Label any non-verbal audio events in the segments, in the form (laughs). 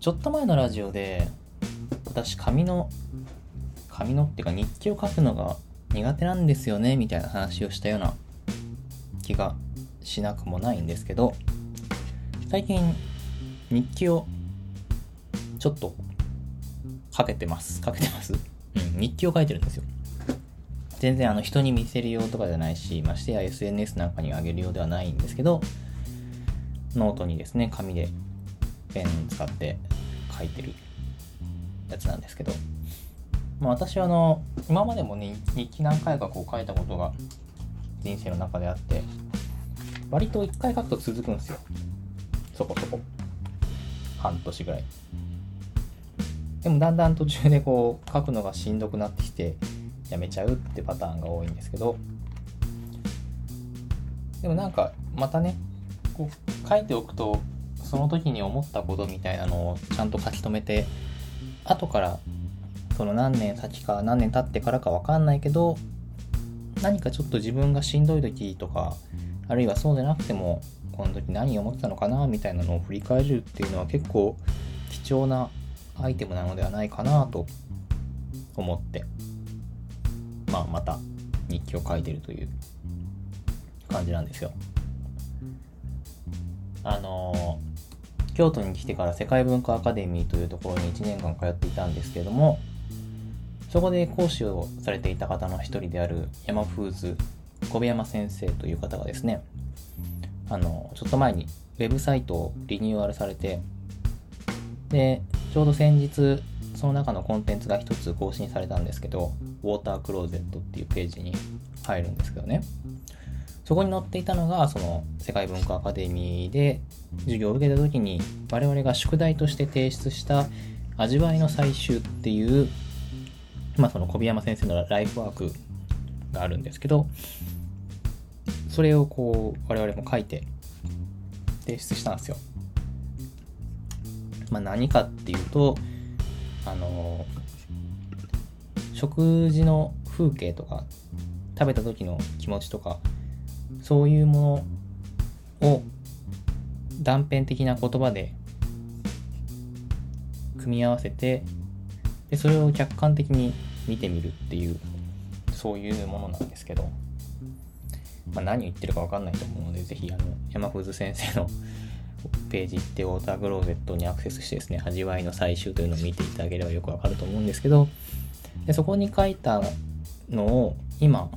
ちょっと前のラジオで私紙の紙のっていうか日記を書くのが苦手なんですよねみたいな話をしたような気がしなくもないんですけど最近日記をちょっとかけてます。かけてます？うん日記を書いてるんですよ。全然あの人に見せる用とかじゃないしましてや SNS なんかにあげるようではないんですけどノートにですね紙でペン使って書いてるやつなんですけど、まあ、私はあの今までもね日記何回かこう書いたことが人生の中であって割と1回書くと続くんですよ。そこそこ。半年ぐらい。でもだんだん途中でこう書くのがしんどくなってきてやめちゃうってパターンが多いんですけどでもなんかまたねこう書いておくとその時に思ったことみたいなのをちゃんと書き留めて後からその何年先か何年経ってからか分かんないけど何かちょっと自分がしんどい時とかあるいはそうでなくてもこの時何を思ってたのかなみたいなのを振り返るっていうのは結構貴重なアイテムなのではないかなと思ってまあまた日記を書いてるという感じなんですよ。あの京都に来てから世界文化アカデミーというところに1年間通っていたんですけどもそこで講師をされていた方の一人である山フーズ小部山先生という方がですねあのちょっと前にウェブサイトをリニューアルされてでちょうど先日その中のコンテンツが一つ更新されたんですけどウォータークローゼットっていうページに入るんですけどね。そこに載っていたのがその世界文化アカデミーで授業を受けた時に我々が宿題として提出した味わいの採集っていうまあその小宮山先生のライフワークがあるんですけどそれをこう我々も書いて提出したんですよ。まあ何かっていうとあの食事の風景とか食べた時の気持ちとかそういうものを断片的な言葉で組み合わせてでそれを客観的に見てみるっていうそういうものなんですけど、まあ、何言ってるか分かんないと思うので是非あの山藤先生の (laughs) ページってウォータークローゼットにアクセスしてですね味わいの採集というのを見ていただければよくわかると思うんですけどでそこに書いたのを今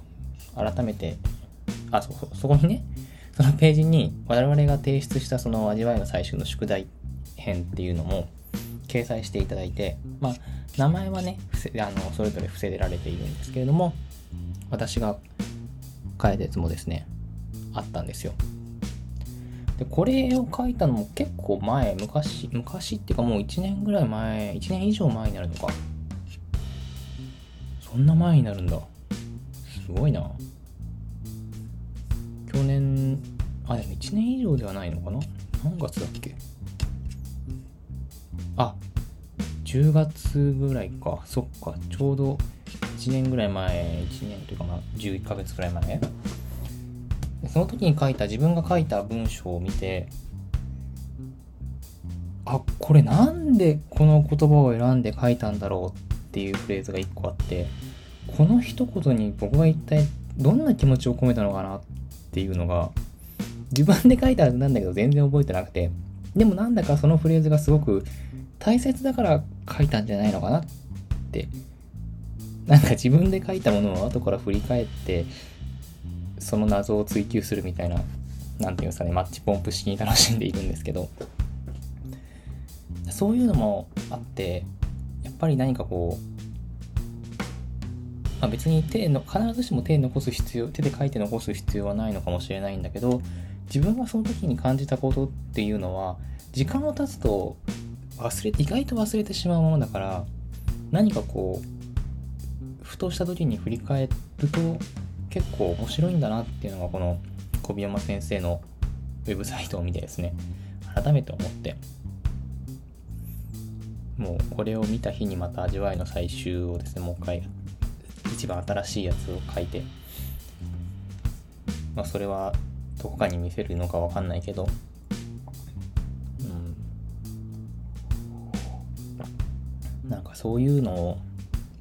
改めてあそそこにねそのページに我々が提出したその味わいの採集の宿題編っていうのも掲載していただいてまあ名前はねあのそれぞれ伏せられているんですけれども私が書いたやつもですねあったんですよ。でこれを書いたのも結構前昔昔っていうかもう1年ぐらい前1年以上前になるのか。そんな前になるんだ。すごいな。去年あでも1年以上ではないのかな？何月だっけ？あ10月ぐらいか。そっかちょうど1年ぐらい前1年というかまあ11ヶ月ぐらい前。その時に書いた自分が書いた文章を見てあこれなんでこの言葉を選んで書いたんだろうっていうフレーズが1個あってこの一言に僕が一体どんな気持ちを込めたのかなっていうのが自分で書いたはずなんだけど全然覚えてなくてでもなんだかそのフレーズがすごく大切だから書いたんじゃないのかなってなんか自分で書いたものを後から振り返ってその謎を追求するみたいな何ていうんですかねマッチポンプ式に楽しんでいるんですけどそういうのもあってやっぱり何かこう、まあ、別に手の必ずしも手残す必要手で書いて残す必要はないのかもしれないんだけど自分がその時に感じたことっていうのは時間を経つと忘れ意外と忘れてしまうものだから何かこうふとした時に振り返ると結構面白いんだなっていうのがこの小宮山先生のウェブサイトを見てですね改めて思って。もうこれを見た日にまた味わいの最終をですねもう一回やって一番新しいやつを書いて。まあそれはどこかに見せるのかわかんないけど。うん。なんかそういうのを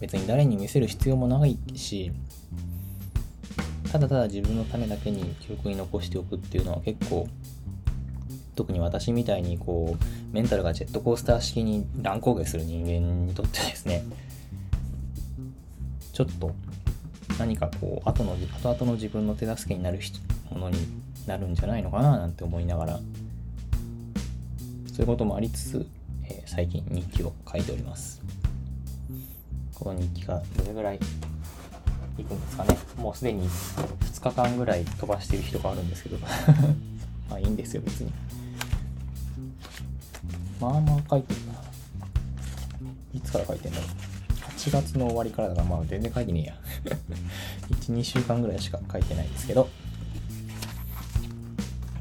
別に誰に見せる必要もないし、ただただ自分のためだけに記録に残しておくっていうのは結構、特に私みたいにこう、メンタルがジェットコースター式に乱高下する人間にとってですね、ちょっと何かこう後の後々の自分の手助けになるものになるんじゃないのかななんて思いながらそういうこともありつつ、えー、最近日記を書いております。この日記がどれぐらいいくんですかね。もうすでに2日間ぐらい飛ばしてる日とかあるんですけど。(laughs) まあいいんですよ別に。まあまあ書いてるな。いつから書いてんだろう。8月の終わりからだからまあ全然書いてねえや。1、2週間ぐらいしか書いてないですけど。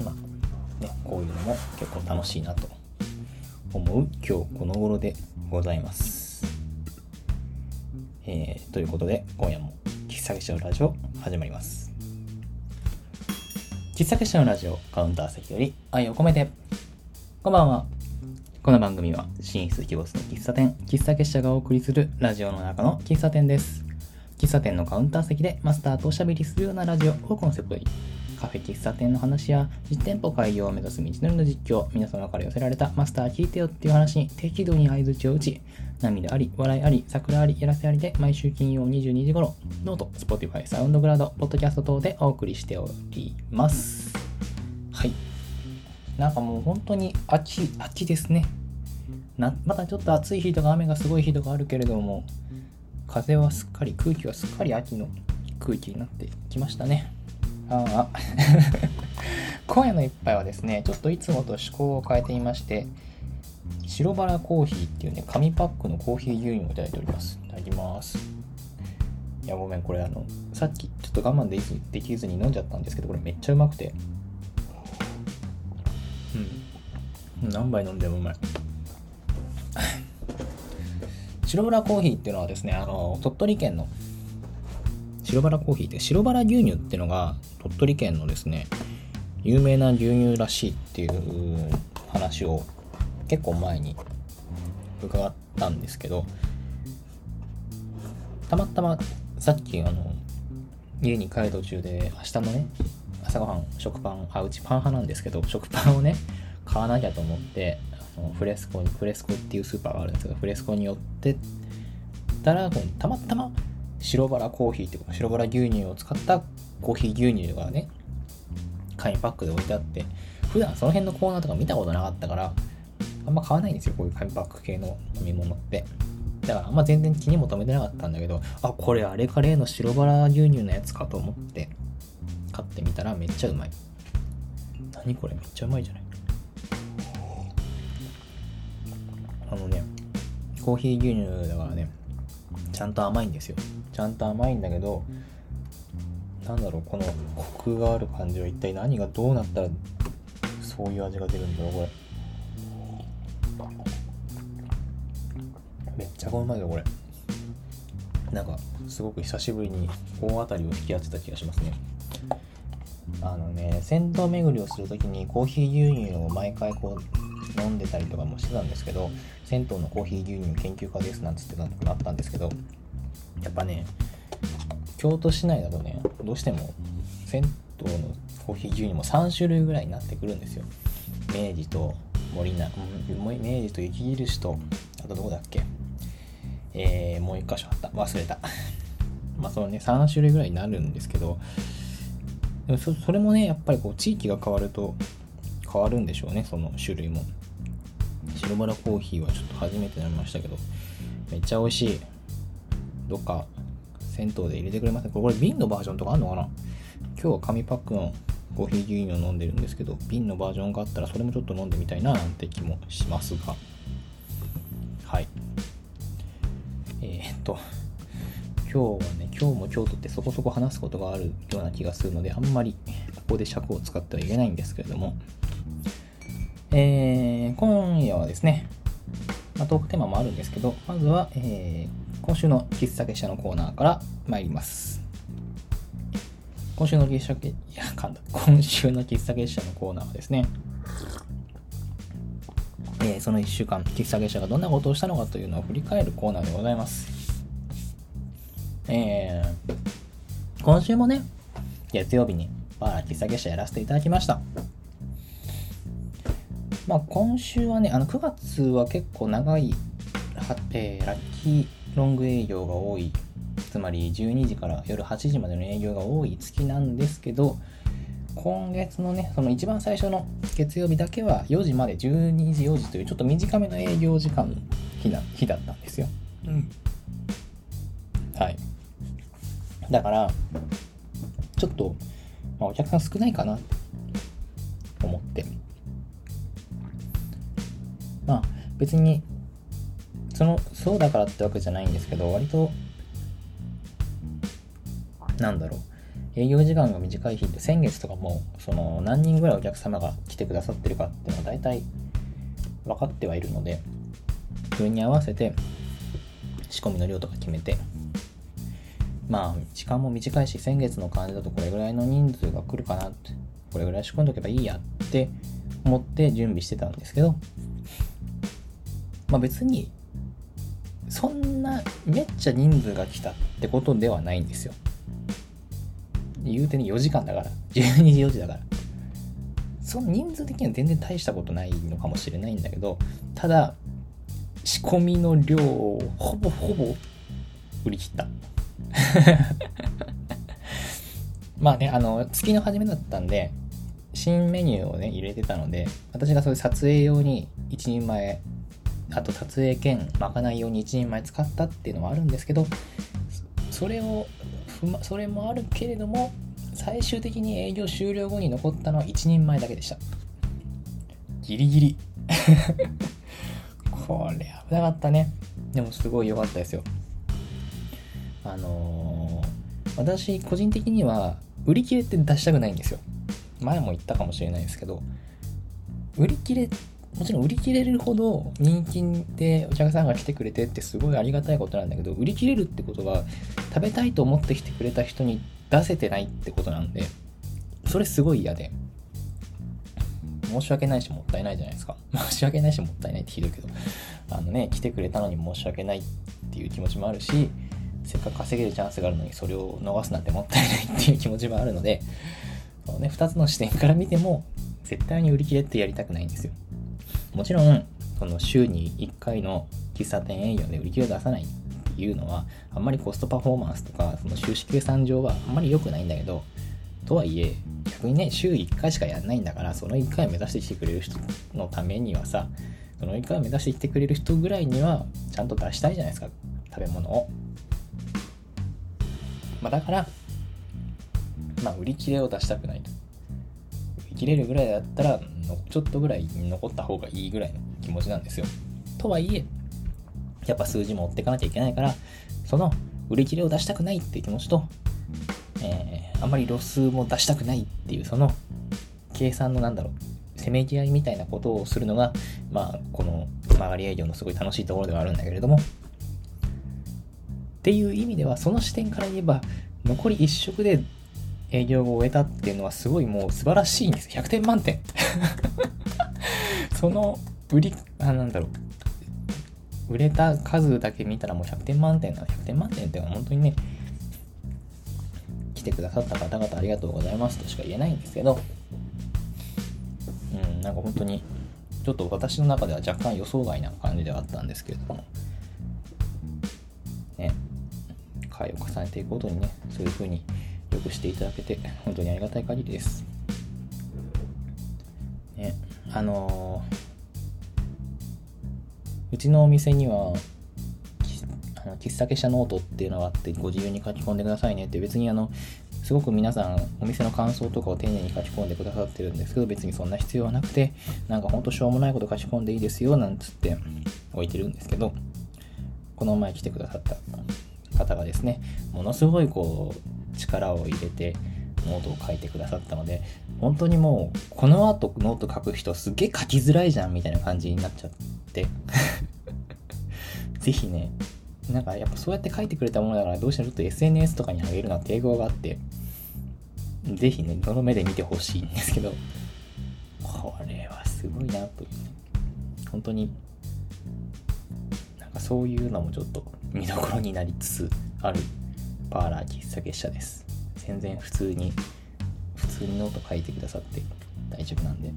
まあねこういうのも結構楽しいなと思う。今日この頃でございます。えー、ということで今夜も喫茶結社のラジオ始まります。喫茶結社のラジオカウンター席より愛を込めて。こんばんはこの番組は、神出鬼没の喫茶店、喫茶結社がお送りするラジオの中の喫茶店です。喫茶店のカウンター席でマスターとおしゃべりするようなラジオをコンセプトに、カフェ喫茶店の話や実店舗開業を目指す道のりの実況、皆様から寄せられたマスター聞いてよっていう話に適度に相槌を打ち、涙あり、笑いあり、サクラあり、やらせありで毎週金曜22時頃、 note、Spotify、 SoundCloud、ポッドキャスト等でお送りしております。なんかもう本当に秋、秋ですね。なまだちょっと暑い日とか雨がすごい日とかあるけれども、風はすっかり、空気はすっかり秋の空気になってきましたね。ああ。(laughs) 今夜の一杯はですね、ちょっといつもと趣向を変えてみまして、白バラコーヒーっていうね、紙パックのコーヒー牛乳をいただいております。いただきます。いや、ごめん、これあの、さっきちょっと我慢できずに飲んじゃったんですけど、これめっちゃうまくて。何杯飲んでもうまい。白バラコーヒーっていうのはですね、あの、鳥取県の白バラコーヒーって白バラ牛乳っていうのが鳥取県のですね、有名な牛乳らしいっていう話を結構前に伺ったんですけど、たまたまさっきあの、家に帰る途中で明日のね、朝ごはん食パン、あ、うちパン派なんですけど、食パンをね、買わなきゃと思って、フレスコに、フレスコっていうスーパーがあるんですけど、フレスコに寄ってたら、たまたま白バラコーヒーっていうか白バラ牛乳を使ったコーヒー牛乳がね、紙パックで置いてあって、普段その辺のコーナーとか見たことなかったから、あんま買わないんですよ、こういう紙パック系の飲み物って。だからあんま全然気にも留めてなかったんだけど、あ、これあれか例の白バラ牛乳のやつかと思って買ってみたらめっちゃうまい。何これめっちゃうまいじゃないあのね、コーヒー牛乳だからね、ちゃんと甘いんですよ。ちゃんと甘いんだけど、なんだろう、このコクがある感じは一体何がどうなったらそういう味が出るんだろう、これ。めっちゃうまいよ、これ。なんか、すごく久しぶりに大当たりを引き当てた気がしますね。あのね、銭湯巡りをするときにコーヒー牛乳を毎回こう飲んでたりとかもしてたんですけど銭湯のコーヒー牛乳研究家ですなんつってたのがあったんですけどやっぱね京都市内だとねどうしても銭湯のコーヒー牛乳も3種類ぐらいになってくるんですよ。明治と森な明治と雪印とあとどこだっけ？えー、もう一箇所あった。忘れた。(laughs) まあそのね3種類ぐらいになるんですけどでもそれもねやっぱりこう地域が変わると変わるんでしょうねその種類も。白バラコーヒーはちょっと初めて飲みましたけど、めっちゃ美味しい。どっか、銭湯で入れてくれません？これ瓶のバージョンとかあんのかな？今日は紙パックのコーヒー牛乳を飲んでるんですけど、瓶のバージョンがあったらそれもちょっと飲んでみたいななんて気もしますが。はい。えー、っと、今日はね、今日も京都ってそこそこ話すことがあるような気がするので、あんまりここで尺を使ってはいけないんですけれども、えー、今夜はですね、まあ、トークテーマもあるんですけど、まずは、えー、今週の喫茶結社のコーナーから参ります。今週の喫茶結、いや、かんだ。今週の喫茶結社のコーナーはですね、えー、その1週間、喫茶下車がどんなことをしたのかというのを振り返るコーナーでございます。えー、今週もね、月曜日にバー喫茶下車やらせていただきました。まあ、今週はね、あの9月は結構長い、はえー、ラッキーロング営業が多い、つまり12時から夜8時までの営業が多い月なんですけど、今月のね、その一番最初の月曜日だけは4時まで12時4時というちょっと短めの営業時間の日だ日だったんですよ。うん。はい。だから、ちょっと、まあ、お客さん少ないかなと思って。まあ、別に、その、そうだからってわけじゃないんですけど、割と、なんだろう。営業時間が短い日って先月とかもその何人ぐらいお客様が来てくださってるかっていうのは大体分かってはいるのでそれに合わせて仕込みの量とか決めてまあ時間も短いし先月の感じだとこれぐらいの人数が来るかなってこれぐらい仕込んどけばいいやって思って準備してたんですけどまあ別にそんなめっちゃ人数が来たってことではないんですよ。言うてね4時間だから。12時4時だから。その人数的には全然大したことないのかもしれないんだけどただ仕込みの量をほぼほぼ売り切った。(laughs) まあねあの月の初めだったんで新メニューをね入れてたので私がそういう撮影用に1人前あと撮影兼まかない用に1人前使ったっていうのはあるんですけどそれをそれもあるけれども最終的に営業終了後に残ったのは1人前だけでした。ギリギリ。(laughs) これ危なかったね。でもすごい良かったですよ。あのー、私個人的には売り切れって出したくないんですよ。前も言ったかもしれないですけど売り切れもちろん売り切れるほど人気でお客さんが来てくれてってすごいありがたいことなんだけど売り切れるってことは食べたいと思ってきてくれた人に出せてないってことなんでそれすごい嫌で。申し訳ないしもったいないじゃないですか。(laughs) 申し訳ないしもったいないってひどいけど。あのね来てくれたのに申し訳ないっていう気持ちもあるしせっかく稼げるチャンスがあるのにそれを逃すなんてもったいないっていう気持ちもあるのでその、ね、2つの視点から見ても絶対に売り切れってやりたくないんですよ。もちろん、その週に1回の喫茶店営業で売り切れを出さないっていうのは、あんまりコストパフォーマンスとか、その収支計算上はあんまり良くないんだけど、とはいえ、逆にね、週1回しかやんないんだから、その1回を目指してきてくれる人のためにはさ、その1回を目指してきてくれる人ぐらいには、ちゃんと出したいじゃないですか、食べ物を。まあ、だから、まあ、売り切れを出したくないと。売り切れるぐらいだったら、ちょっとぐらい残った方がいいぐらいの気持ちなんですよ。とはいえ、やっぱ数字も追っていかなきゃいけないから、その売り切れを出したくないっていう気持ちと、えー、あんまりロスも出したくないっていう、その計算のなんだろう、せめぎ合いみたいなことをするのが、まあ、この曲がり営業のすごい楽しいところではあるんだけれども、っていう意味では、その視点から言えば、残り1食で営業を終えたっていうのはすごいもう素晴らしいんです。100点満点。(laughs) その売りあなんだろう。売れた数だけ見たらもう100点満点なの。100点満点って本当にね来てくださった方々ありがとうございますとしか言えないんですけど。うんなんか本当にちょっと私の中では若干予想外な感じではあったんですけれども。ね。回を重ねていくごとにねそういう風に良くしていただけて、本当にありがたい限りです。ね、あのー、うちのお店には、あの喫茶結社ノートっていうのがあって、ご自由に書き込んでくださいねって、別にあの、すごく皆さんお店の感想とかを丁寧に書き込んでくださってるんですけど別にそんな必要はなくてなんかほんとしょうもないこと書き込んでいいですよなんつって置いてるんですけどこの前来てくださった方がですねものすごいこう力を入れてノートを書いてくださったので本当にもうこの後ノート書く人すげえ書きづらいじゃんみたいな感じになっちゃって。(laughs) ぜひねなんかやっぱそうやって書いてくれたものだからどうしてもちょっと SNS とかにあげるのは抵抗があってぜひねその目で見てほしいんですけどこれはすごいなと本当になんかそういうのもちょっと見どころになりつつある。パーラー喫茶結社です。全然普通に普通にノート書いてくださって大丈夫なんで。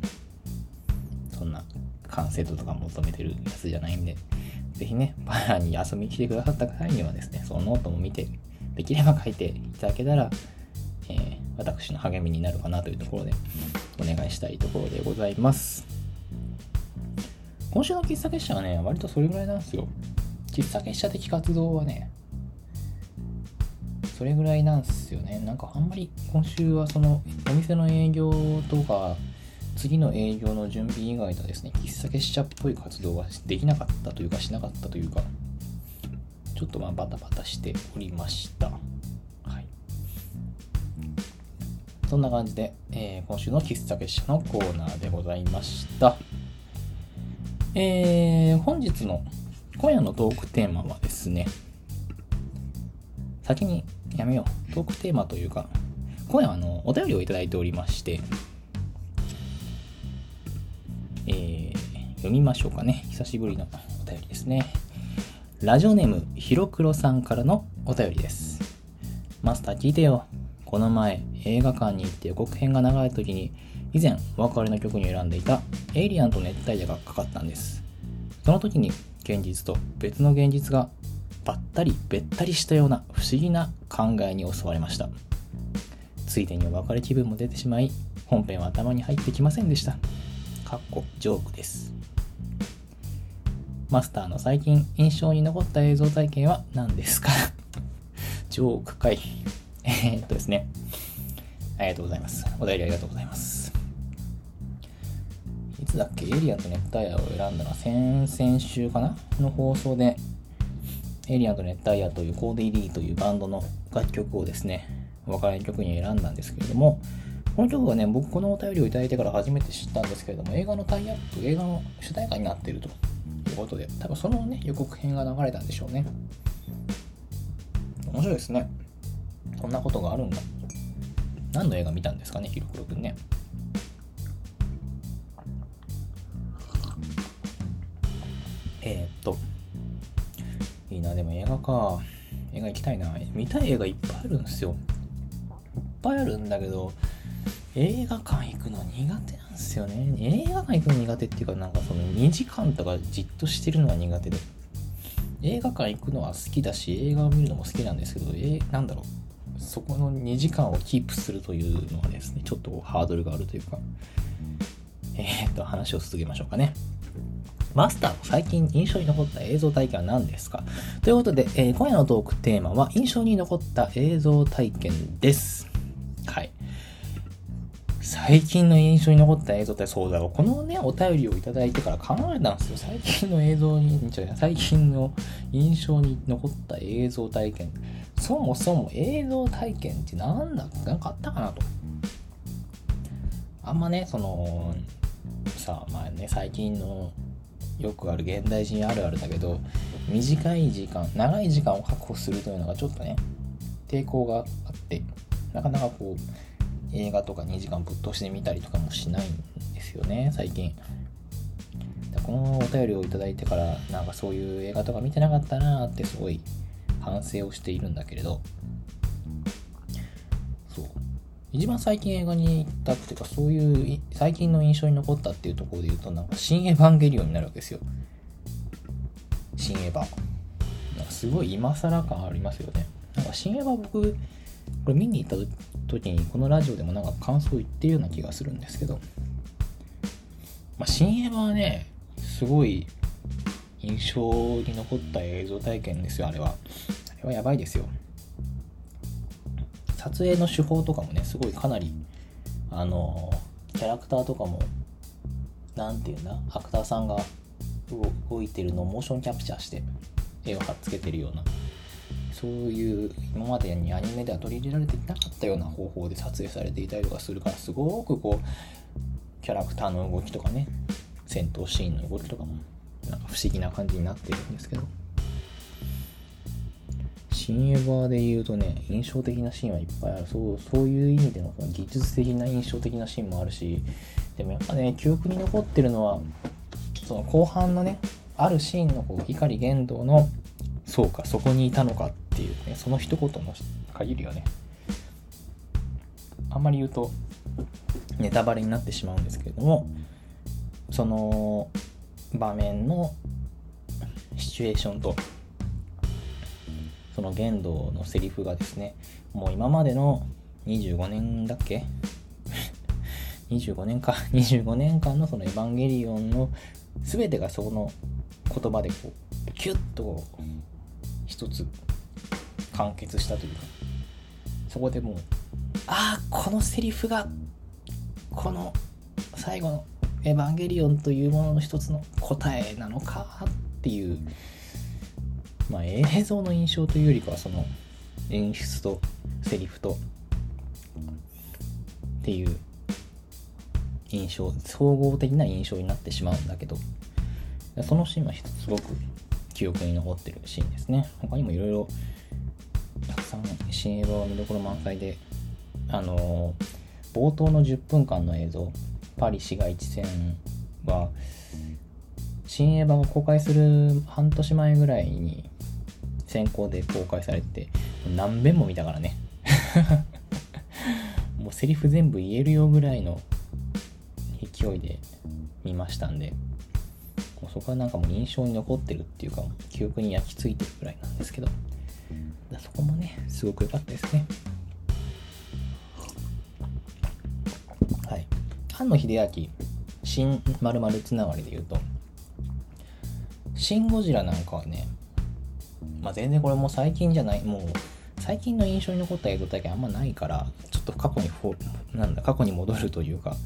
そんな完成度とか求めてるやつじゃないんで。ぜひねパーラーに遊びに来てくださった際にはですねそのノートも見てできれば書いていただけたら、えー、私の励みになるかなというところでお願いしたいところでございます。今週の喫茶結社はね割とそれぐらいなんですよ。喫茶結社的活動はねそれぐらいなんすよね。なんかあんまり今週はそのお店の営業とか次の営業の準備以外とですね、喫茶結社っぽい活動はできなかったというかしなかったというか、ちょっとまあバタバタしておりました。はい。そんな感じで、えー、今週の喫茶結社のコーナーでございました。えー、本日の今夜のトークテーマはですね、先にやめよう。トークテーマというか、今夜はあの、お便りをいただいておりまして、えー、読みましょうかね。久しぶりのお便りですね。ラジオネーム、ひろくろさんからのお便りです。マスター聞いてよ。この前、映画館に行って予告編が流れた時に、以前、お別れの曲に選んでいた、エイリアンと熱帯夜がかかったんです。その時に、現実と別の現実がばったりべったりしたような不思議な考えに襲われました。ついでにお別れ気分も出てしまい本編は頭に入ってきませんでした。かっこ。ジョークです。マスターの最近印象に残った映像体験は何ですか？(laughs) ジョークかい。えー、っとですね。ありがとうございます。お便りありがとうございます。いつだっけ？エリアと熱帯夜を選んだのは先々週かな？の放送でエリアンと熱帯夜というコーディリーというバンドの楽曲をですね、お別れの曲に選んだんですけれども、この曲はね、僕このお便りをいただいてから初めて知ったんですけれども、映画のタイアップ、映画の主題歌になっているということで、多分そのね、予告編が流れたんでしょうね。面白いですね。そんなことがあるんだ。何の映画見たんですかね、ひろくろくんね。えー、っと、いいな、でも映画か。映画行きたいな。見たい映画いっぱいあるんですよ。いっぱいあるんだけど、映画館行くの苦手なんですよね。映画館行くの苦手っていうか、なんかその2時間とかじっとしてるのが苦手で。映画館行くのは好きだし、映画を見るのも好きなんですけど、えー、なんだろう。そこの2時間をキープするというのはですね、ちょっとハードルがあるというか、えー、っと、話を続けましょうかね。マスターの最近印象に残った映像体験は何ですか？ということで、えー、今夜のトークテーマは印象に残った映像体験です。はい。最近の印象に残った映像ってそうだろう。このね、お便りをいただいてから考えたんですよ。最近の映像に、じゃ最近の印象に残った映像体験。そもそも映像体験って何だ？なんかあったかなと。あんまね、その、さあ、まあね、最近のよくある現代人あるあるだけど短い時間長い時間を確保するというのがちょっとね抵抗があってなかなかこう映画とか2時間ぶっ通してみたりとかもしないんですよね最近。このお便りをいただいてからなんかそういう映画とか見てなかったなってすごい反省をしているんだけれど一番最近映画に行ったっていうか、そういう最近の印象に残ったっていうところで言うと、なんか、新エヴァンゲリオンになるわけですよ。新エヴァ。なんかすごい今更感ありますよね。なんか、新エヴァ僕、これ見に行った時に、このラジオでもなんか感想言ってるような気がするんですけど、まあ、新エヴァはね、すごい印象に残った映像体験ですよ、あれは。あれはやばいですよ。撮影の手法とかもね、すごいかなり、あの、キャラクターとかも、なんていうんだ、アクターさんが動いてるのをモーションキャプチャーして絵を貼っつけてるような、そういう今までにアニメでは取り入れられていなかったような方法で撮影されていたりとかするから、すごくこう、キャラクターの動きとかね、戦闘シーンの動きとかも、なんか不思議な感じになってるんですけど。新エヴァで言うとね、印象的なシーンはいっぱいある。そう、そういう意味でのその技術的な印象的なシーンもあるし、でもやっぱね、記憶に残ってるのは、その後半のねあるシーンのこう碇玄道のそうかそこにいたのかっていうねその一言の限りはねあんまり言うとネタバレになってしまうんですけれどもその場面のシチュエーションとその言動のセリフがですねもう今までの25年だっけ？(laughs) 25年か。25年間のそのエヴァンゲリオンの全てがその言葉でこうキュッと一つ完結したというかそこでもうああこのセリフがこの最後の「エヴァンゲリオン」というものの一つの答えなのかっていうまあ映像の印象というよりかはその演出とセリフとっていう印象総合的な印象になってしまうんだけどそのシーンはすごく記憶に残ってるシーンですね。他にもいろいろたくさん新映画は見どころ満載であの冒頭の10分間の映像パリ市街地戦は新映画が公開する半年前ぐらいに先行で公開されて何遍も見たからね。(laughs) もうセリフ全部言えるよぐらいの勢いで見ましたんで。もうそこはなんかもう印象に残ってるっていうか記憶に焼き付いてるぐらいなんですけど。そこもねすごく良かったですね。はい。菅野秀明新〇〇つながりで言うとシン・ゴジラなんかはねまあ全然これもう最近じゃないもう最近の印象に残った映像だけあんまないからちょっと過去にフォなんだ過去に戻るというか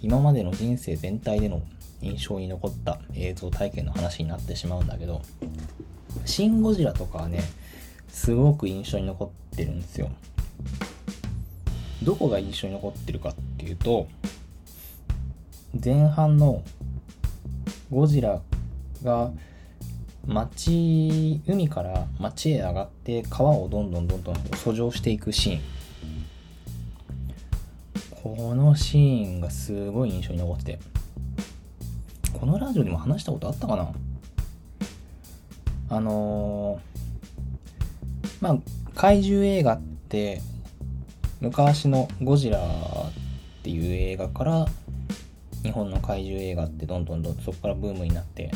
今までの人生全体での印象に残った映像体験の話になってしまうんだけど、シン・ゴジラとかはね、すごく印象に残ってるんですよ。どこが印象に残ってるかっていうと、前半のゴジラが町、海から町へ上がって川をどんどんどんどん遡上していくシーン。このシーンがすごい印象に残っててこのラジオでも話したことあったかな？あのー、まあ怪獣映画って昔のゴジラっていう映画から日本の怪獣映画ってどんどんどんそこからブームになって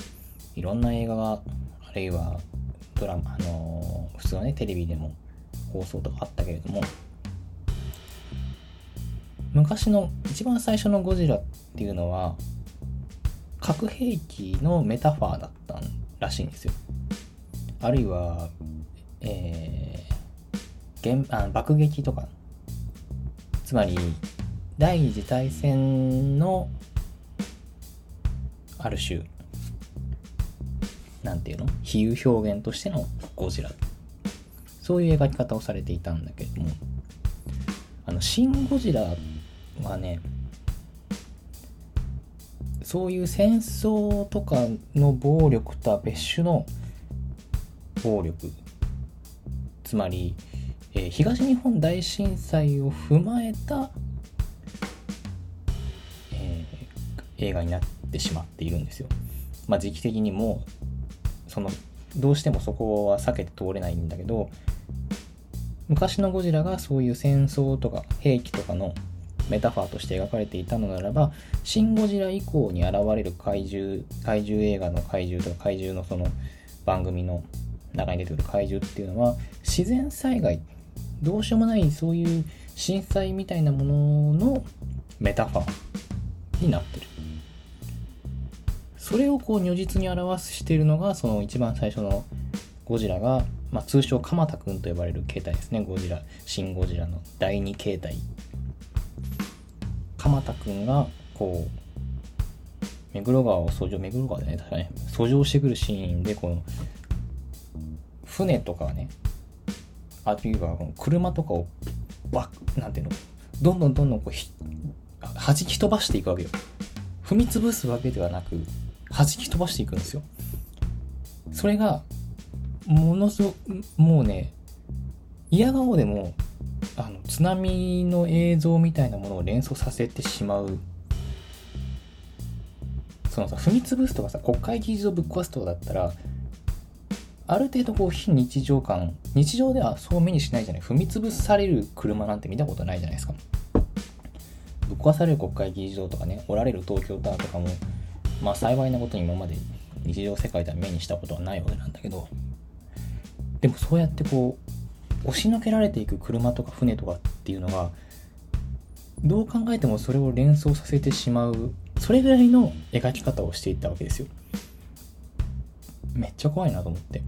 いろんな映画があるいはドラマあのー、普通のねテレビでも放送とかあったけれども昔の一番最初のゴジラっていうのは核兵器のメタファーだったらしいんですよ。あるいは、えー、あ爆撃とか。つまり第二次大戦のある種なんていうの？比喩表現としてのゴジラ。そういう描き方をされていたんだけども。あの「シン・ゴジラ」はねそういう戦争とかの暴力とは別種の暴力。つまり、えー、東日本大震災を踏まえた、えー、映画になってしまっているんですよ。まあ、時期的にもそのどうしてもそこは避けて通れないんだけど昔のゴジラがそういう戦争とか兵器とかのメタファーとして描かれていたのならば、シン・ゴジラ以降に現れる怪獣、怪獣映画の怪獣とか怪獣のその番組の中に出てくる怪獣っていうのは、自然災害、どうしようもないそういう震災みたいなもののメタファーになってる。それをこう如実に表しているのが、その一番最初のゴジラが、まあ、通称鎌田くんと呼ばれる形態ですね。ゴジラ、シン・ゴジラの第2形態。鎌田くんがこう目黒川を遡上目黒川でね。確かね。遡上してくるシーンでこの船とかねあるいは車とかをバッなんていうの？どんどんどんどんこうひ弾き飛ばしていくわけよ。踏み潰すわけではなく弾き飛ばしていくんですよ。それがものすごくもうね嫌顔でもあの津波の映像みたいなものを連想させてしまう。そのさ踏み潰すとかさ国会議事堂ぶっ壊すとかだったらある程度こう非日常感日常ではそう目にしないじゃない。踏み潰される車なんて見たことないじゃないですか。ぶっ壊される国会議事堂とかねおられる東京タワーとかもまあ幸いなことに今まで日常世界では目にしたことはないわけなんだけどでもそうやってこう押しのけられていく車とか船とかっていうのがどう考えてもそれを連想させてしまうそれぐらいの描き方をしていったわけですよ。めっちゃ怖いなと思って。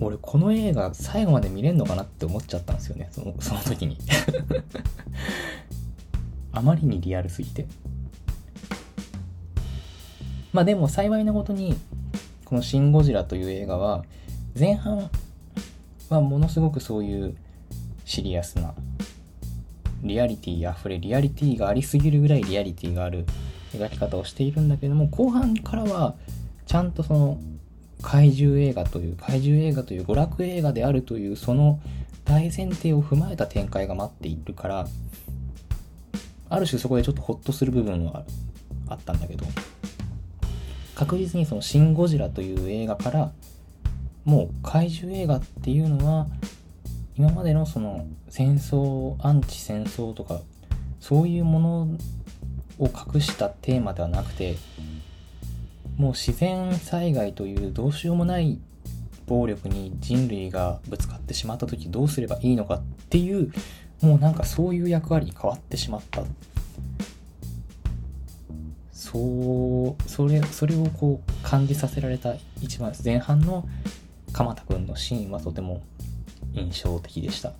俺この映画最後まで見れんのかなって思っちゃったんですよねその (laughs) その時に。(laughs) あまりにリアルすぎて。まあでも幸いなことにこの「シン・ゴジラ」という映画は前半はものすごくそういうシリアスなリアリティあふれリアリティがありすぎるぐらいリアリティがある描き方をしているんだけども後半からはちゃんとその怪獣映画という怪獣映画という娯楽映画であるというその大前提を踏まえた展開が待っているからある種そこでちょっとホッとする部分はあったんだけど確実にその「シン・ゴジラ」という映画からもう怪獣映画っていうのは今までのその戦争アンチ戦争とかそういうものを隠したテーマではなくてもう自然災害というどうしようもない暴力に人類がぶつかってしまった時どうすればいいのかっていうもうなんかそういう役割に変わってしまった。そうそれそれをこう感じさせられた一番前半の鎌田君のシーンはとても印象的でした。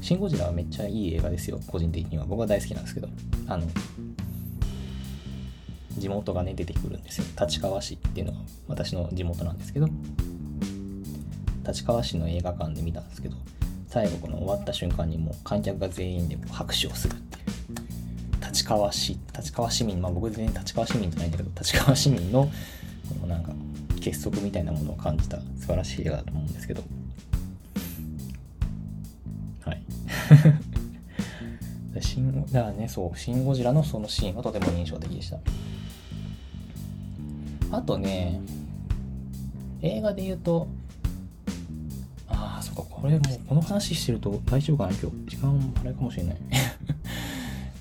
シン・ゴジラはめっちゃいい映画ですよ個人的には。僕は大好きなんですけど。あの地元がね出てくるんですよ。立川市っていうのが私の地元なんですけど。立川市の映画館で見たんですけど最後この終わった瞬間にもう観客が全員で拍手をする。立川市立川市民まあ僕全然立川市民じゃないんだけど立川市民のこのなんか結束みたいなものを感じた素晴らしい映画だと思うんですけど。はい。(laughs) シンだからねそう「シン・ゴジラ」のそのシーンはとても印象的でした。あとね映画で言うとああそっかこれもうこの話してると大丈夫かな今日。時間あれかもしれない。(laughs)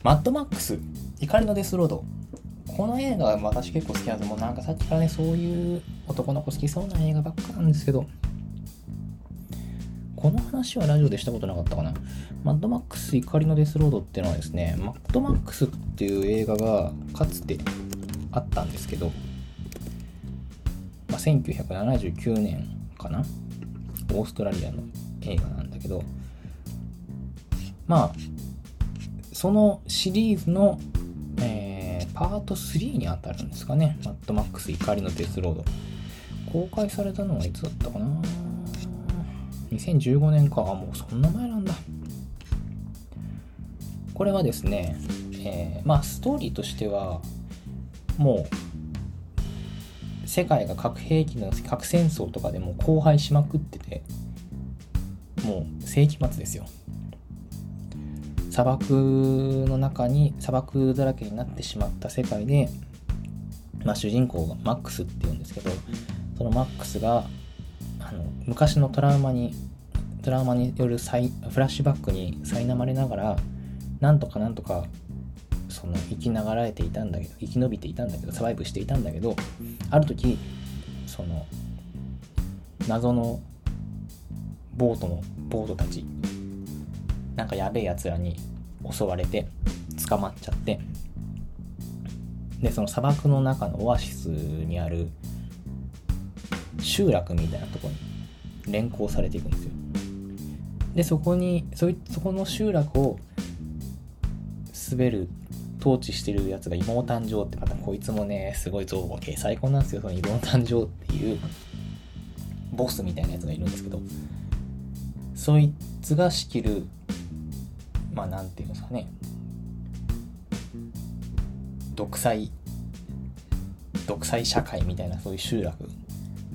マッドマックス怒りのデスロード。この映画は私結構好きなんです。もうなんかさっきからねそういう男の子好きそうな映画ばっかなんですけど。この話はラジオでしたことなかったかな。マッドマックス怒りのデスロードっていうのはですねマッドマックスっていう映画がかつてあったんですけどまあ、1979年かな？オーストラリアの映画なんだけど。まあそのシリーズの、えー、パート3にあたるんですかね。マッドマックス怒りのデスロード。公開されたのはいつだったかな？2015年か。もうそんな前なんだ。これはですね、えー、まあストーリーとしてはもう世界が核兵器の核戦争とかでも荒廃しまくっててもう世紀末ですよ。砂漠の中に砂漠だらけになってしまった世界で、まあ、主人公がマックスっていうんですけどそのマックスがあの昔のトラウマにトラウマによるフラッシュバックに苛まれながらなんとかなんとかその生きながらえていたんだけど生き延びていたんだけどサバイブしていたんだけどある時その謎のボートのボートたちなんかやべえやつらに襲われて捕まっちゃって。でその砂漠の中のオアシスにある集落みたいなとこに連行されていくんですよ。でそこにそいそこの集落を滑る統治してるやつが妹誕生って方こいつもねすごい造語系最高なんですよ。その妹誕生っていうボスみたいなやつがいるんですけど。そいつが仕切るまあ何て言うんですかね。独裁独裁社会みたいなそういう集落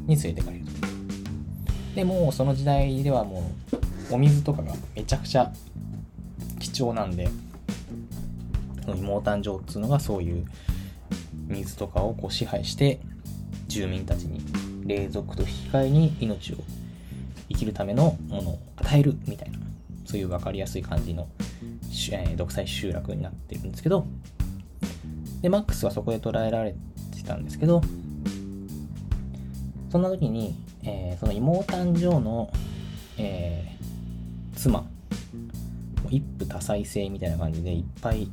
に連れてかれると。でもその時代ではもうお水とかがめちゃくちゃ貴重なんでの妹誕生っていうのがそういう水とかをこう支配して住民たちに霊族と引き換えに命を生きるためのものを与えるみたいなそういう分かりやすい感じの、えー、独裁集落になってるんですけどでマックスはそこで捉えられてたんですけどそんな時に、えー、その妹誕生の、えー、妻一夫多妻制みたいな感じでいっぱい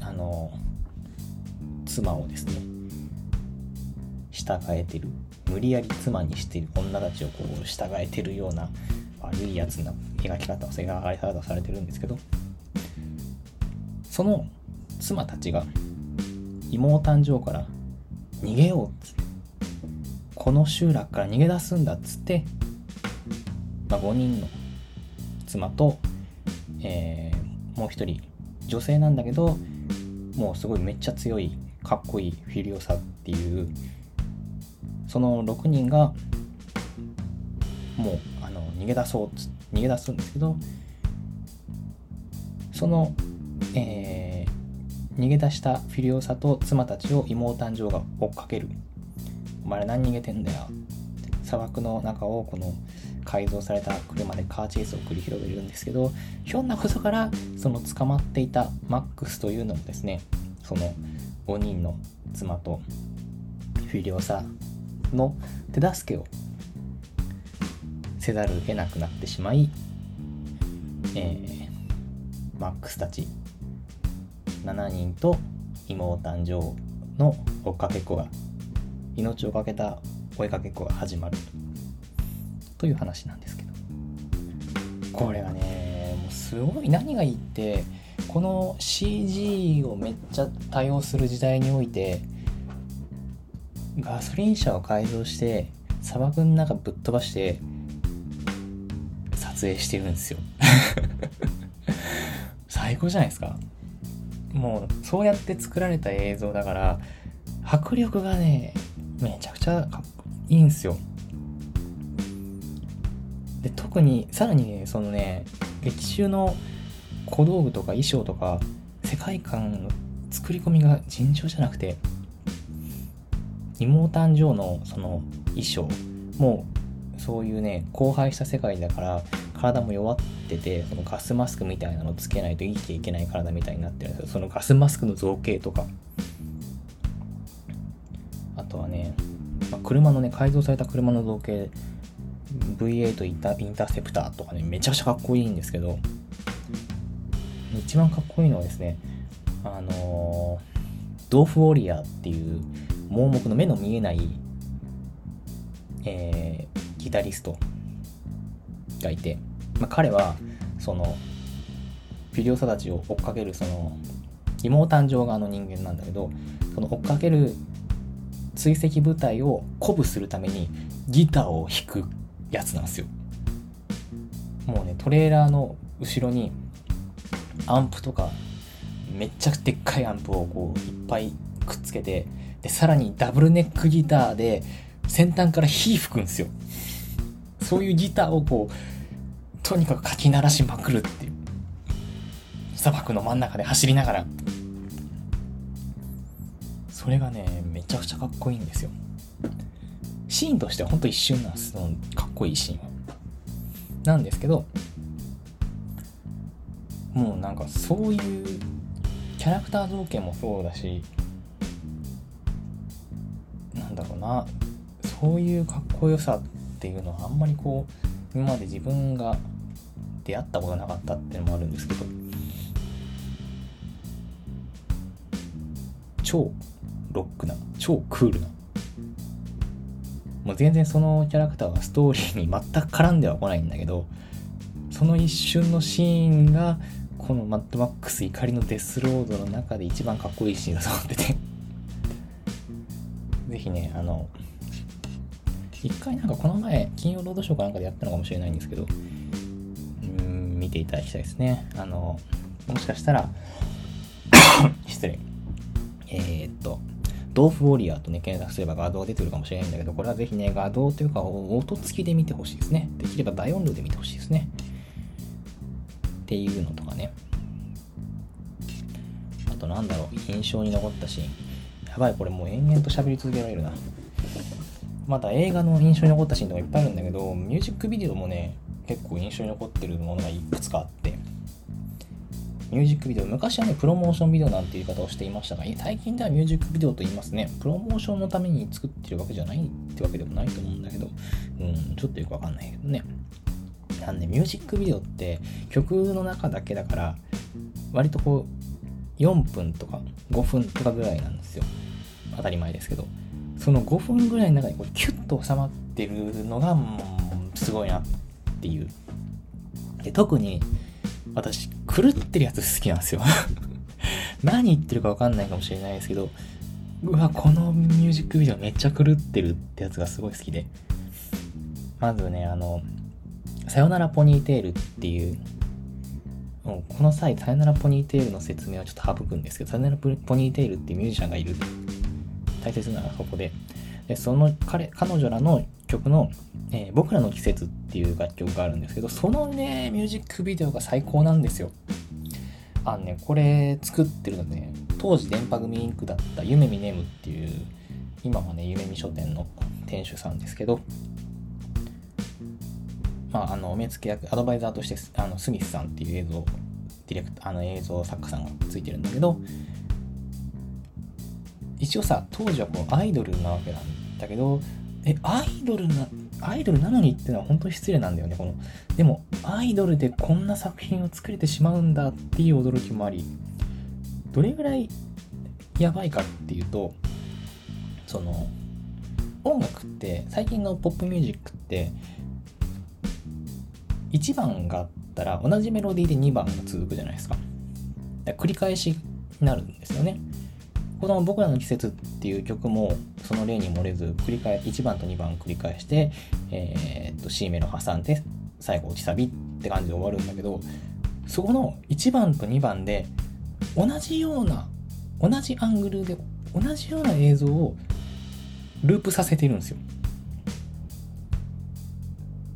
あの妻をですね従えてる無理やり妻にしてる女たちをこう従えてるような悪いやつな描き方を描き方をされてるんですけどその妻たちが妹誕生から逃げようっつってこの集落から逃げ出すんだっつって、まあ、5人の妻と、えー、もう一人女性なんだけどもうすごいめっちゃ強いかっこいいフィリオサっていうその6人がもう逃げ出そう逃げ出すんですけどその、えー、逃げ出したフィリオサと妻たちを妹誕生が追っかける「お前ら何逃げてんだよ」砂漠の中をこの改造された車でカーチェイスを繰り広げるんですけどひょんなことからその捕まっていたマックスというのもですねその5人の妻とフィリオサの手助けをせざるを得なくなってしまい、えー、マックスたち7人と妹誕生の追っかけっこが命を懸けた追いかけっこが始まる。という話なんですけど。これがねもうすごい何がいいってこの CG をめっちゃ多用する時代においてガソリン車を改造して砂漠の中ぶっ飛ばして撮影してるんですよ。(laughs) 最高じゃないですか。もうそうやって作られた映像だから迫力がねめちゃくちゃかっこいいんですよ。で特にさらにねそのね劇中の小道具とか衣装とか世界観の作り込みが尋常じゃなくて妹誕生のその衣装もうそういうね荒廃した世界だから体も弱っててそのガスマスクみたいなのつけないと生きていけない体みたいになってるんですよ。そのガスマスクの造形とか。あとはね、まあ、車のね改造された車の造形 V8 インタインターセプターとかねめちゃくちゃかっこいいんですけど一番かっこいいのはですねあのドーフウォリアーっていう盲目の目の見えない、えー、ギタリストがいて、まあ、彼はそのフィリオサたちを追っかけるその妹誕生側の人間なんだけどその追っかける追跡部隊を鼓舞するためにギターを弾くやつなんですよもうねトレーラーの後ろにアンプとかめっちゃでっかいアンプをこういっぱいくっつけてで、さらにダブルネックギターで先端から火吹くんですよ。そういうギターをこう、とにかくかき鳴らしまくるっていう。砂漠の真ん中で走りながら。それがね、めちゃくちゃかっこいいんですよ。シーンとしてはほんと一瞬なんです。そのかっこいいシーンは。なんですけど、もうなんかそういうキャラクター造形もそうだしなん、だろうなそういうかっこよさっていうのはあんまりこう今まで自分が出会ったことなかったっていうのもあるんですけど。超ロックな超クールな。もう全然そのキャラクターはストーリーに全く絡んではこないんだけどその一瞬のシーンがこのマッドマックス怒りのデスロードの中で一番かっこいいシーンだと思ってて。(laughs) ぜひね、あの、一回なんかこの前、金曜ロードショーかなんかでやったのかもしれないんですけど、見ていただきたいですね。あの、もしかしたら (coughs) 失礼。えー、っと、ドーフウォリアーとね、検索すれば画像が出てくるかもしれないんだけど、これはぜひね、画像というか、音付きで見てほしいですね。できれば大音量で見てほしいですね。っていうのとかね。あとなんだろう印象に残ったシーンやばいこれもう延々と喋り続けられるなまた映画の印象に残ったシーンとかいっぱいあるんだけどミュージックビデオもね結構印象に残ってるものがいくつかあってミュージックビデオ昔はねプロモーションビデオなんて言い方をしていましたが最近ではミュージックビデオと言いますね。プロモーションのために作ってるわけじゃないってわけでもないと思うんだけどうんちょっとよくわかんないけどね。なんでミュージックビデオって曲の中だけだから割とこう4分とか5分とかぐらいなんですよ。当たり前ですけど。その5分ぐらいの中にこうキュッと収まってるのがもうすごいなっっていうで特に私狂ってるやつ好きなんですよ (laughs) 何言ってるか分かんないかもしれないですけどうわこのミュージックビデオめっちゃ狂ってるってやつがすごい好きでまずねあのさよならポニーテールっていう、もうこの際、さよならポニーテールの説明はちょっと省くんですけど、さよならポニーテールっていうミュージシャンがいる。大切なのはそこで。で、その彼、彼女らの曲の、えー、僕らの季節っていう楽曲があるんですけど、そのね、ミュージックビデオが最高なんですよ。あのね、これ作ってるのね、当時電波組インクだったゆめみねむっていう、今はね、ゆめみ書店の店主さんですけど、まあ、あの目付け役アドバイザーとしてあのスミスさんっていう映像ディレクターあの映像作家さんがついてるんだけど一応さ当時はこうアイドルなわけなんだけどえアイドルなアイドルなのにっていうのは本当に失礼なんだよねこのでもアイドルでこんな作品を作れてしまうんだっていう驚きもありどれぐらいやばいかっていうとその音楽って最近のポップミュージックって1番があったら同じメロディーで2番が続くじゃないですか。か繰り返しになるんですよね。この僕らの季節っていう曲もその例に漏れず繰り返1番と2番繰り返して、えー、っと C メロ挟んで最後落ちサビって感じで終わるんだけどそこの1番と2番で同じような同じアングルで同じような映像をループさせてるんですよ。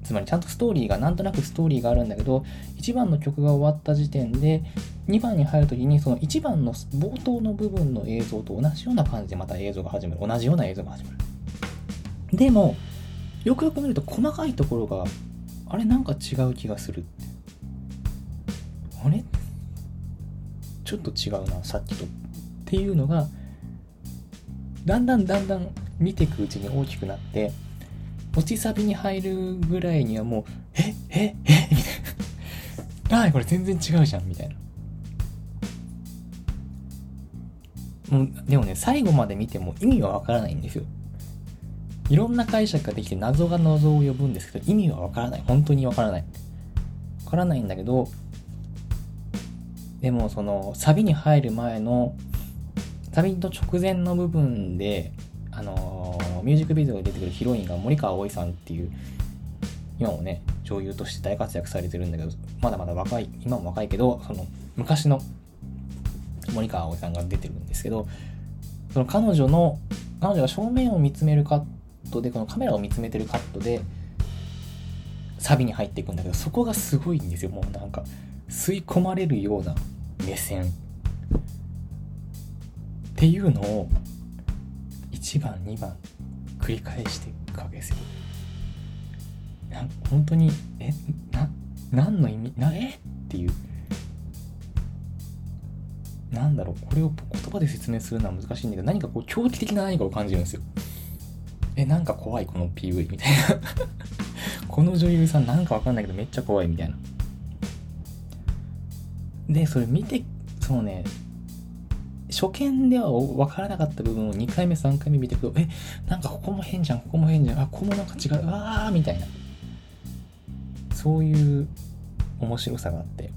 つまりちゃんとストーリーがなんとなくストーリーがあるんだけど1番の曲が終わった時点で2番に入る時にその1番の冒頭の部分の映像と同じような感じでまた映像が始まる。同じような映像が始まる。でもよくよく見ると細かいところがあれなんか違う気がするあれ？ちょっと違うなさっきと。っていうのがだんだんだんだん見ていくうちに大きくなって落ちサビに入るぐらいにはもう、え？え？え？みたいな。あこれ全然違うじゃん、みたいな。もう、でもね、最後まで見ても意味はわからないんですよ。いろんな解釈ができて謎が謎を呼ぶんですけど、意味はわからない。本当にわからない。わからないんだけど、でもその、サビに入る前の、サビの直前の部分で、あのー、ミュージックビデオに出てくるヒロインが森川葵さんっていう今もね女優として大活躍されてるんだけどまだまだ若い今も若いけどその昔の森川葵さんが出てるんですけどその彼女の彼女が正面を見つめるカットでこのカメラを見つめてるカットでサビに入っていくんだけどそこがすごいんですよもうなんか吸い込まれるような目線っていうのを1番2番繰り返していくわけですよ。な本当にえな何の意味なえっていう？なんだろうこれを言葉で説明するのは難しいんだけど何かこう狂気的な何かを感じるんですよ。えなんか怖いこの PV みたいな。(laughs) この女優さんなんかわかんないけどめっちゃ怖いみたいな。でそれ見てそのね。初見では分からなかった部分を2回目3回目見ていくとえなんかここも変じゃんここも変じゃんあここもなんか違うあーみたいなそういう面白さがあって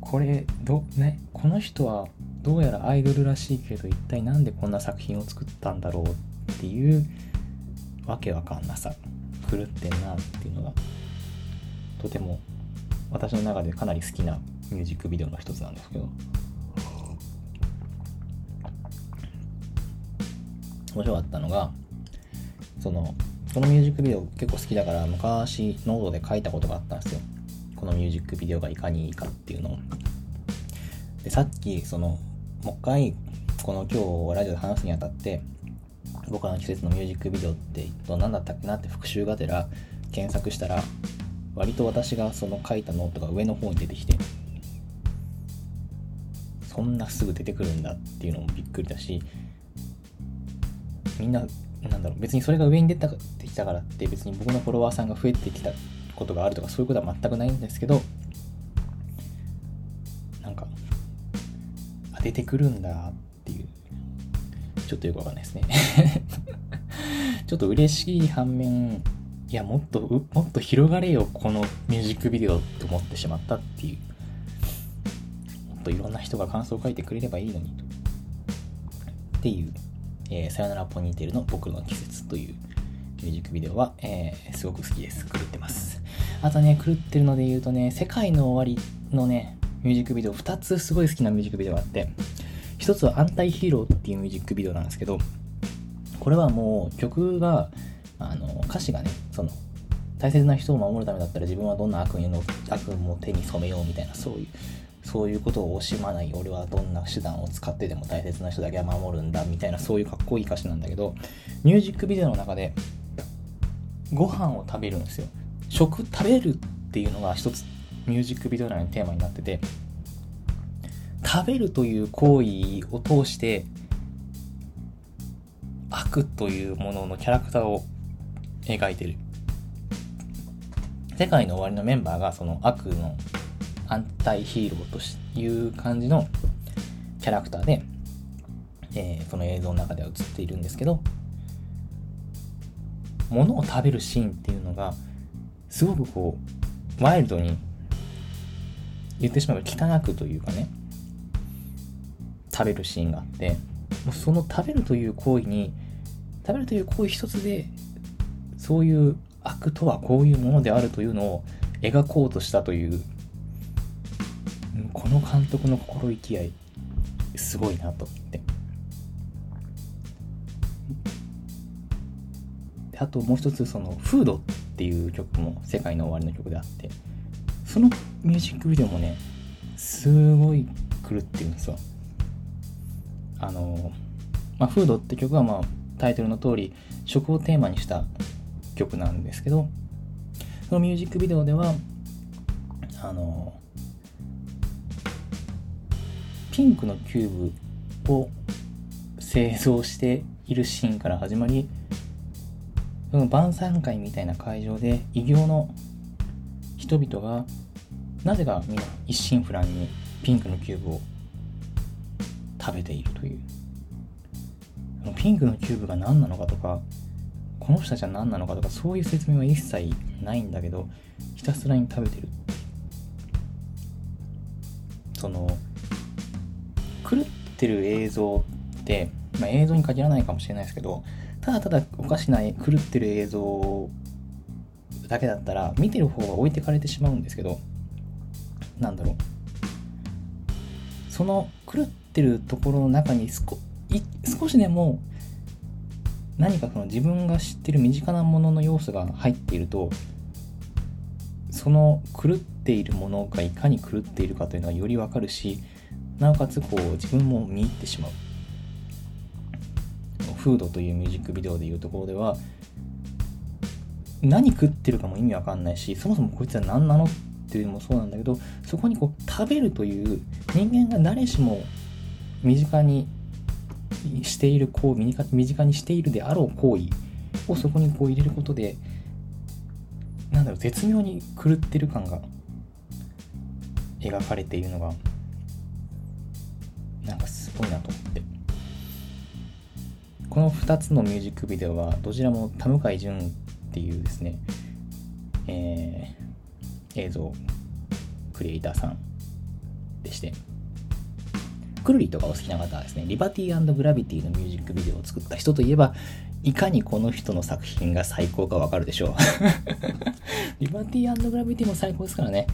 これどねこの人はどうやらアイドルらしいけど一体何でこんな作品を作ったんだろうっていうわけわかんなさ狂ってんなっていうのがとても私の中でかなり好きなミュージックビデオの一つなんですけど。面白かったのがそのこのミュージックビデオ結構好きだから昔ノートで書いたことがあったんですよ。このミュージックビデオがいかにいいかっていうのを。でさっきそのもう一回この今日ラジオで話すにあたって僕らの季節のミュージックビデオって何だったっけなって復習がてら検索したら割と私がその書いたノートが上の方に出てきてそんなすぐ出てくるんだっていうのもびっくりだしみんななんだろう別にそれが上に出てきたからって別に僕のフォロワーさんが増えてきたことがあるとかそういうことは全くないんですけどなんかあ出てくるんだっていうちょっとよくわかんないですね。(laughs) ちょっと嬉しい反面いやもっともっと広がれよこのミュージックビデオと思ってしまったっていう。もっといろんな人が感想を書いてくれればいいのにっていう。えー、さよならポニーテールの僕の季節というミュージックビデオは、えー、すごく好きです。狂ってます。あとね、狂ってるので言うとね、世界の終わりのね、ミュージックビデオ、2つすごい好きなミュージックビデオがあって、1つはアンタイヒーローっていうミュージックビデオなんですけど、これはもう曲が、あの、歌詞がね、その、大切な人を守るためだったら自分はどんな悪にの悪も手に染めようみたいな、そういう、そういうことを惜しまない俺はどんな手段を使ってでも大切な人だけは守るんだみたいなそういうかっこいい歌詞なんだけどミュージックビデオの中でご飯を食べるんですよ。食食べるっていうのが一つミュージックビデオ内のテーマになってて食べるという行為を通して悪というもののキャラクターを描いてる。世界の終わりのメンバーがその悪のアンタイヒーローという感じのキャラクターで、えー、その映像の中では映っているんですけど物を食べるシーンっていうのがすごくこうワイルドに言ってしまえば汚くというかね食べるシーンがあってもうその食べるという行為に食べるという行為一つでそういう悪とはこういうものであるというのを描こうとしたというこの監督の心意気合いすごいなと思って。あともう一つその「フード」っていう曲も世界の終わりの曲であってそのミュージックビデオもねすごい狂ってるんですよ。あのまあ、フードって曲はまあタイトルの通り食をテーマにした曲なんですけどそのミュージックビデオではあのピンクのキューブを製造しているシーンから始まりその晩餐会みたいな会場で異形の人々がなぜかみんな一心不乱にピンクのキューブを食べているという。ピンクのキューブが何なのかとかこの人たちは何なのかとかそういう説明は一切ないんだけどひたすらに食べてる。その狂ってる映像って、まあ、映像に限らないかもしれないですけどただただおかしな狂ってる映像だけだったら見てる方が置いてかれてしまうんですけどなんだろう。その狂ってるところの中に少しでも何かその自分が知ってる身近なものの要素が入っているとその狂っているものがいかに狂っているかというのがよりわかるしなおかつこう自分も見入ってしまうフードというミュージックビデオでいうところでは何食ってるかも意味わかんないしそもそもこいつは何なのっていうのもそうなんだけどそこにこう食べるという人間が誰しも身近にしているこう身近にしているであろう行為をそこにこう入れることでなんだろう絶妙に狂ってる感が描かれているのがなんかすごいなと思って。この2つのミュージックビデオはどちらも田向淳っていうですね、えー、映像クリエイターさんでして。くるりとかお好きな方はですねリバティグラビティのミュージックビデオを作った人といえばいかにこの人の作品が最高かわかるでしょう。リバティグラビティも最高ですからね。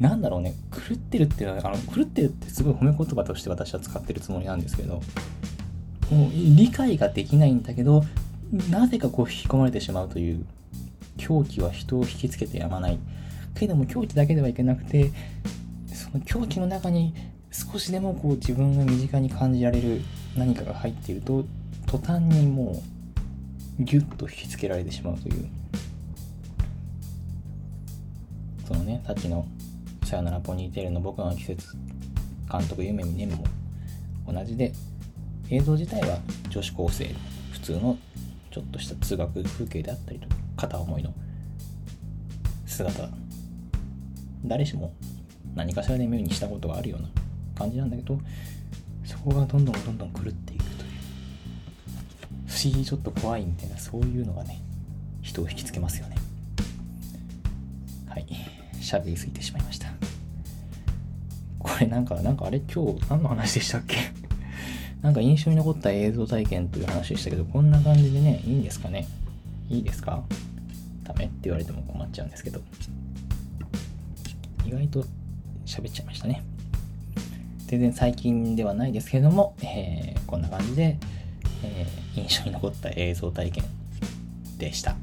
なんだろうね、狂ってるっていうのは、あの狂ってるってすごい褒め言葉として私は使ってるつもりなんですけど、もう理解ができないんだけど、なぜかこう引き込まれてしまうという、狂気は人を引きつけてやまない。けども狂気だけではいけなくて、その狂気の中に少しでもこう自分が身近に感じられる何かが入っていると途端にもうギュッと引きつけられてしまうというそのねさっきの「さよならポニーテール」の僕の季節監督夢見ねも同じで映像自体は女子高生普通のちょっとした通学風景であったりとか片思いの姿誰しも何かしらで目にしたことがあるような感じなんだけどそこがどんどんどんどん狂っていくという。不思議ちょっと怖いみたいなそういうのがね。人を引きつけますよねはい。喋りすぎてしまいました。これなんかなんかあれ今日何の話でしたっけ？(laughs) なんか印象に残った映像体験という話でしたけどこんな感じでねいいんですかね？いいですか？ダメって言われても困っちゃうんですけど。意外と喋っちゃいましたね。全然最近ではないですけども、えー、こんな感じで、えー、印象に残った映像体験でした。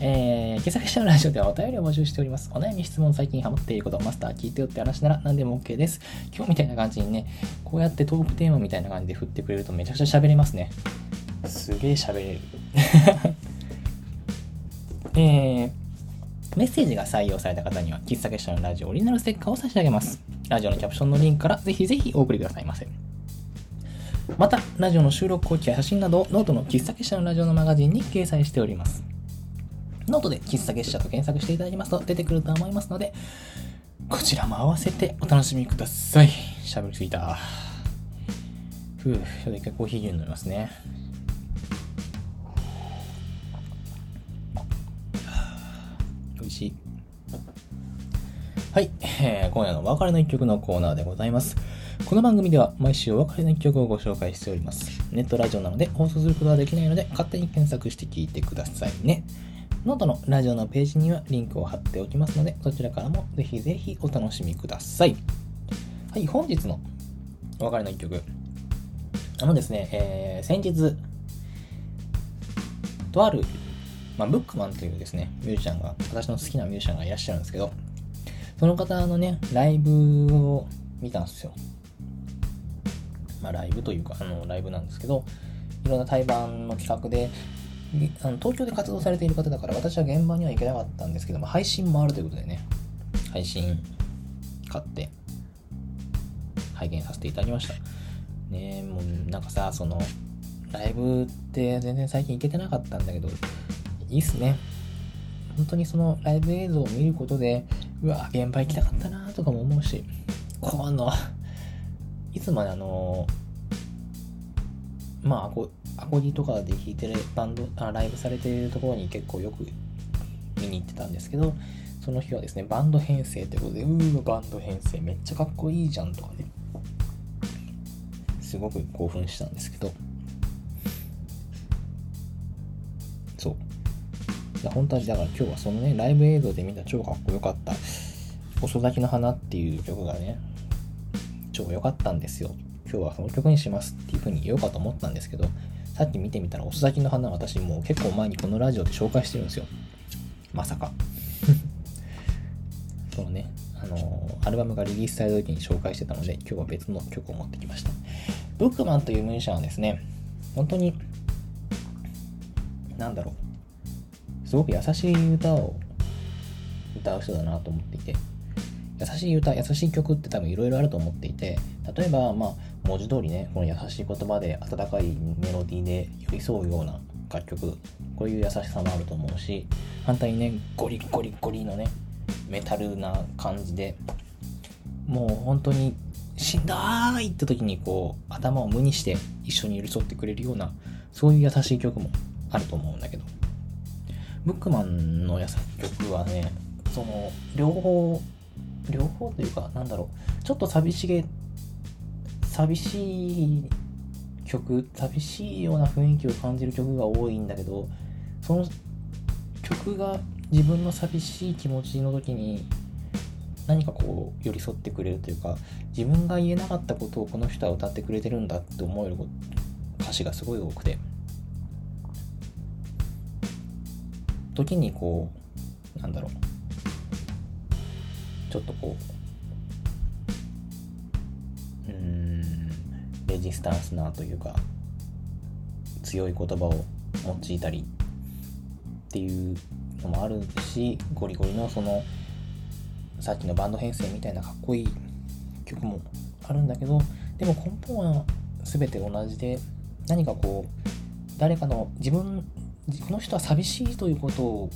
えー、検索したのラジオではお便りを募集しております。お悩み、質問、最近ハマっていること、マスター聞いてよって話なら何でも OK です。今日みたいな感じにね、こうやってトークテーマみたいな感じで振ってくれるとめちゃくちゃ喋れますね。すげえ喋れる。(laughs) えー、メッセージが採用された方には、喫茶結社のラジオオリジナルステッカーを差し上げます。ラジオのキャプションのリンクからぜひぜひお送りくださいませ。また、ラジオの収録後記や写真などをノートの喫茶結社のラジオのマガジンに掲載しております。ノートで喫茶結社と検索していただきますと出てくると思いますので、こちらも合わせてお楽しみください。喋りすぎた。ふう、ちょっと一回コーヒー牛乳飲みますね。美味しい。はい、えー、今夜のお別れの一曲のコーナーでございます。この番組では毎週お別れの一曲をご紹介しております。ネットラジオなので放送することはできないので勝手に検索して聞いてくださいね。ノートのラジオのページにはリンクを貼っておきますので、そちらからもぜひぜひお楽しみください。はい、本日のお別れの一曲。あのですね、えー、先日、とある、まあ、ブックマンというですね、ミュージシャンが、私の好きなミュージシャンがいらっしゃるんですけど、その方のね、ライブを見たんですよ。まあ、ライブというか、あの、ライブなんですけど、いろんな対バンの企画で、あの東京で活動されている方だから、私は現場には行けなかったんですけども、配信もあるということでね、配信買って、拝見させていただきました。ねもうなんかさ、その、ライブって全然最近行けてなかったんだけど、いいっすね。本当にそのライブ映像を見ることで、うわ、現場行きたかったなとかも思うし、この、いつもね、あの、まあ、アコアコギとかで弾いてるバンドあ、ライブされてるところに結構よく見に行ってたんですけど、その日はですね、バンド編成ということで、うー、バンド編成めっちゃかっこいいじゃんとかね、すごく興奮したんですけど、そう。いや本当はだから今日はそのね、ライブ映像で見た超かっこよかった、遅咲きの花っていう曲がね、超良かったんですよ。今日はその曲にしますっていう風に言おうかと思ったんですけど、さっき見てみたら遅咲きの花私もう結構前にこのラジオで紹介してるんですよ。まさか。(laughs) そのね、あの、アルバムがリリースされた時に紹介してたので、今日は別の曲を持ってきました。ブックマンというミュージシャンはですね、本当に、なんだろう、すごく優しい歌を歌う人だなと思っていて、優しい歌、優しい曲って多分いろいろあると思っていて、例えば、まあ、文字通りね、この優しい言葉で温かいメロディーで寄り添うような楽曲、こういう優しさもあると思うし、反対にね、ゴリゴリゴリのね、メタルな感じで、もう本当にしんどーい！って時にこう、頭を無にして一緒に寄り添ってくれるような、そういう優しい曲もあると思うんだけど、ブックマンの優しい曲はね、その、両方、両方というか、なんだろう、ちょっと寂しげ、寂しい曲、寂しいような雰囲気を感じる曲が多いんだけど、その曲が自分の寂しい気持ちの時に何かこう寄り添ってくれるというか自分が言えなかったことをこの人は歌ってくれてるんだって思える歌詞がすごい多くて時にこうなんだろうちょっとこうレジスタンスなというか強い言葉を用いたりっていうのもあるしゴリゴリのそのさっきのバンド編成みたいなかっこいい曲もあるんだけどでも根本は全て同じで何かこう誰かの自分この人は寂しいということを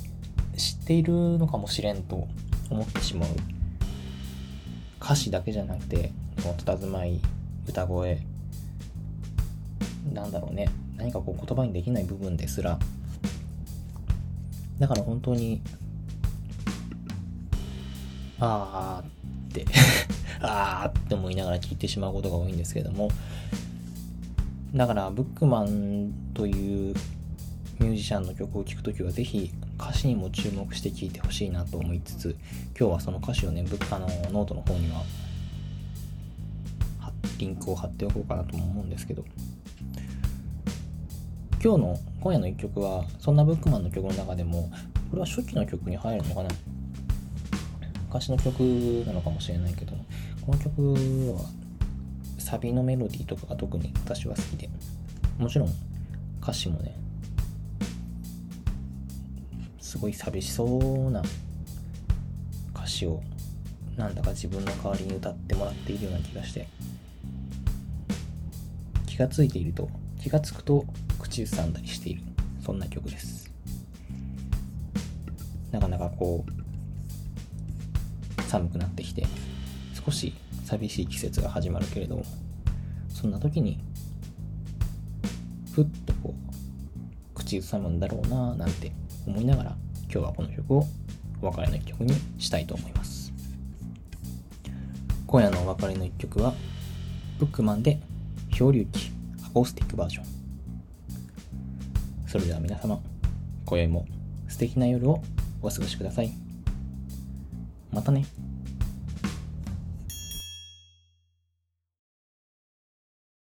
知っているのかもしれんと思ってしまう。歌詞だけじゃなくてその佇まい歌声なんだろうね。何かこう言葉にできない部分ですら。だから本当にあーって (laughs) あーって思いながら聞いてしまうことが多いんですけども。だからブックマンというミュージシャンの曲を聴くときはぜひ歌詞にも注目して聴いてほしいなと思いつつ今日はその歌詞をねブッカのノートの方にはリンクを貼っておこうかなとも思うんですけど。今日の今夜の一曲はそんなブックマンの曲の中でもこれは初期の曲に入るのかな？昔の曲なのかもしれないけどこの曲はサビのメロディーとかが特に私は好きで。もちろん歌詞もねすごい寂しそうな歌詞をなんだか自分の代わりに歌ってもらっているような気がして気がついていると気がつくと口ずさんだりしている。そんな曲です。なかなかこう寒くなってきて少し寂しい季節が始まるけれどそんな時にふっとこう口ずさむんだろうななんて思いながら今日はこの曲をお別れの一曲にしたいと思います。今夜のお別れの一曲はブックマンで漂流記コースティックバージョン。それでは皆様今宵も素敵な夜をお過ごしください。またね。